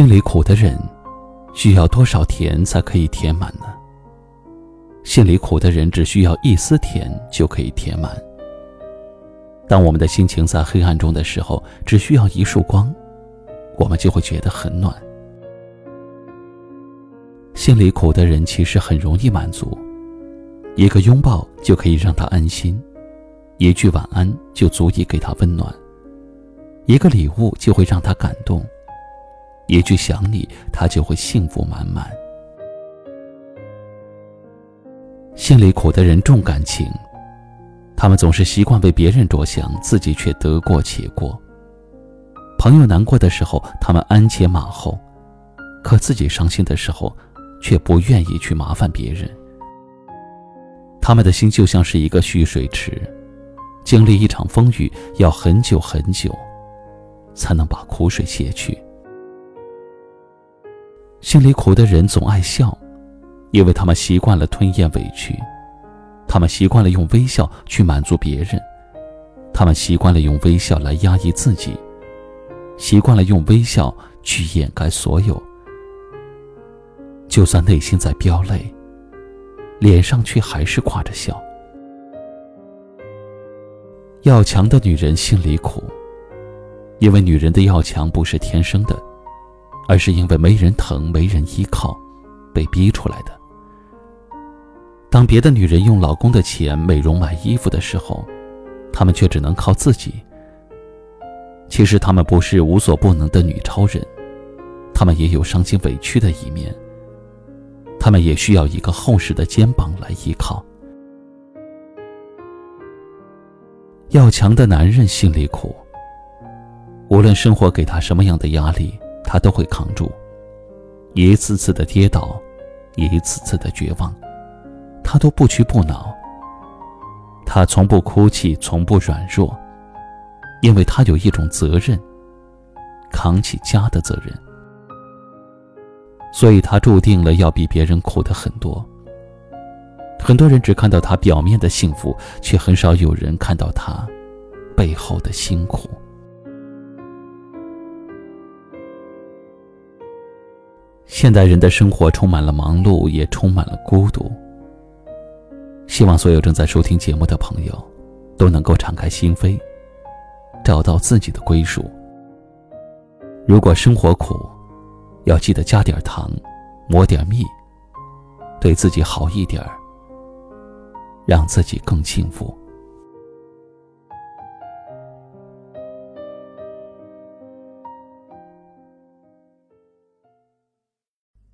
心里苦的人，需要多少甜才可以填满呢？心里苦的人只需要一丝甜就可以填满。当我们的心情在黑暗中的时候，只需要一束光，我们就会觉得很暖。心里苦的人其实很容易满足，一个拥抱就可以让他安心，一句晚安就足以给他温暖，一个礼物就会让他感动。一句想你，他就会幸福满满。心里苦的人重感情，他们总是习惯为别人着想，自己却得过且过。朋友难过的时候，他们鞍前马后；可自己伤心的时候，却不愿意去麻烦别人。他们的心就像是一个蓄水池，经历一场风雨，要很久很久，才能把苦水泄去。心里苦的人总爱笑，因为他们习惯了吞咽委屈，他们习惯了用微笑去满足别人，他们习惯了用微笑来压抑自己，习惯了用微笑去掩盖所有。就算内心在飙泪，脸上却还是挂着笑。要强的女人心里苦，因为女人的要强不是天生的。而是因为没人疼、没人依靠，被逼出来的。当别的女人用老公的钱美容买衣服的时候，她们却只能靠自己。其实她们不是无所不能的女超人，她们也有伤心委屈的一面。她们也需要一个厚实的肩膀来依靠。要强的男人心里苦，无论生活给他什么样的压力。他都会扛住，一次次的跌倒，一次次的绝望，他都不屈不挠。他从不哭泣，从不软弱，因为他有一种责任，扛起家的责任。所以他注定了要比别人苦的很多。很多人只看到他表面的幸福，却很少有人看到他背后的辛苦。现代人的生活充满了忙碌，也充满了孤独。希望所有正在收听节目的朋友，都能够敞开心扉，找到自己的归属。如果生活苦，要记得加点糖，抹点蜜，对自己好一点儿，让自己更幸福。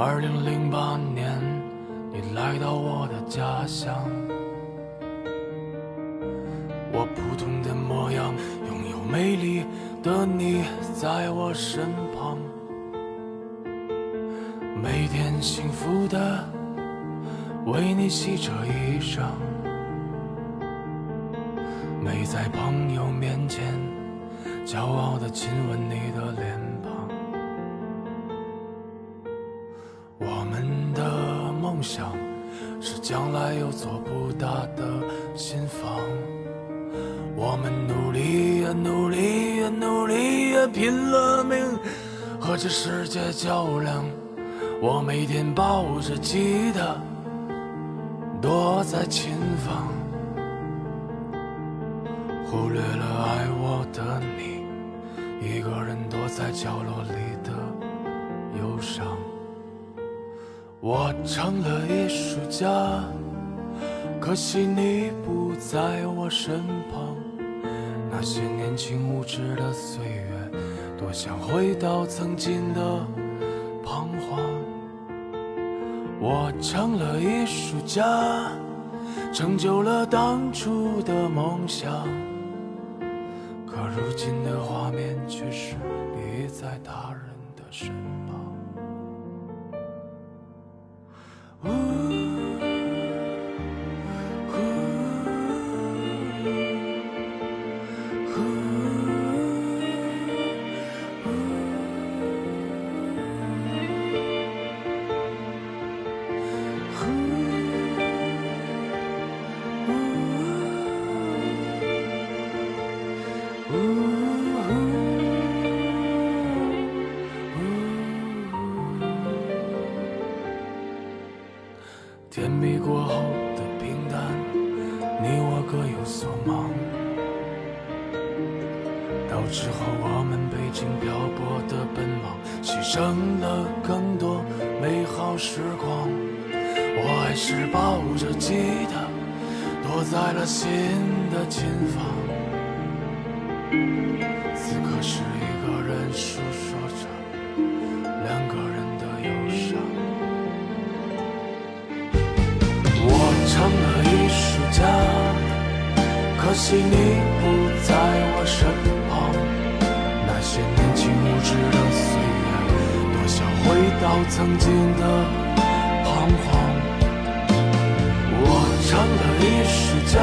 二零零八年，你来到我的家乡，我普通的模样，拥有美丽的你在我身旁，每天幸福的为你洗着衣裳，没在朋友面前骄傲的亲吻你的脸。我们的梦想是将来有座不大的新房，我们努力呀努力呀努力呀也拼了命和这世界较量。我每天抱着吉他，躲在琴房，忽略了爱我的你，一个人躲在角落里的忧伤。我成了艺术家，可惜你不在我身旁。那些年轻无知的岁月，多想回到曾经的彷徨。我成了艺术家，成就了当初的梦想，可如今的画面却是你在他人的身呜呜甜蜜过后的平淡，你我各有所忙。到之后我们北京漂泊的奔忙，牺牲了更多美好时光。我还是抱着吉他，躲在了新的琴房。此刻是一个人诉说着两个人的忧伤。我成了艺术家，可惜你不在我身旁。那些年轻无知的岁月，多想回到曾经的彷徨。我成了艺术家，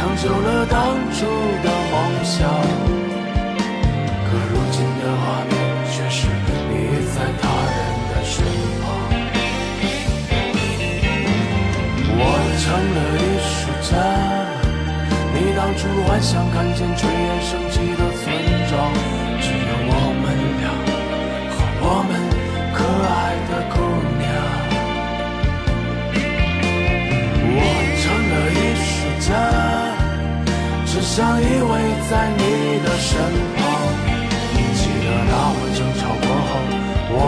成就了当初的梦想。可如今的画面，却是你在他人的身旁。我成了艺术家，你当初幻想看见炊烟升起的村庄，只有我们俩和我们想依偎在你的身旁。记得那晚争吵过后，我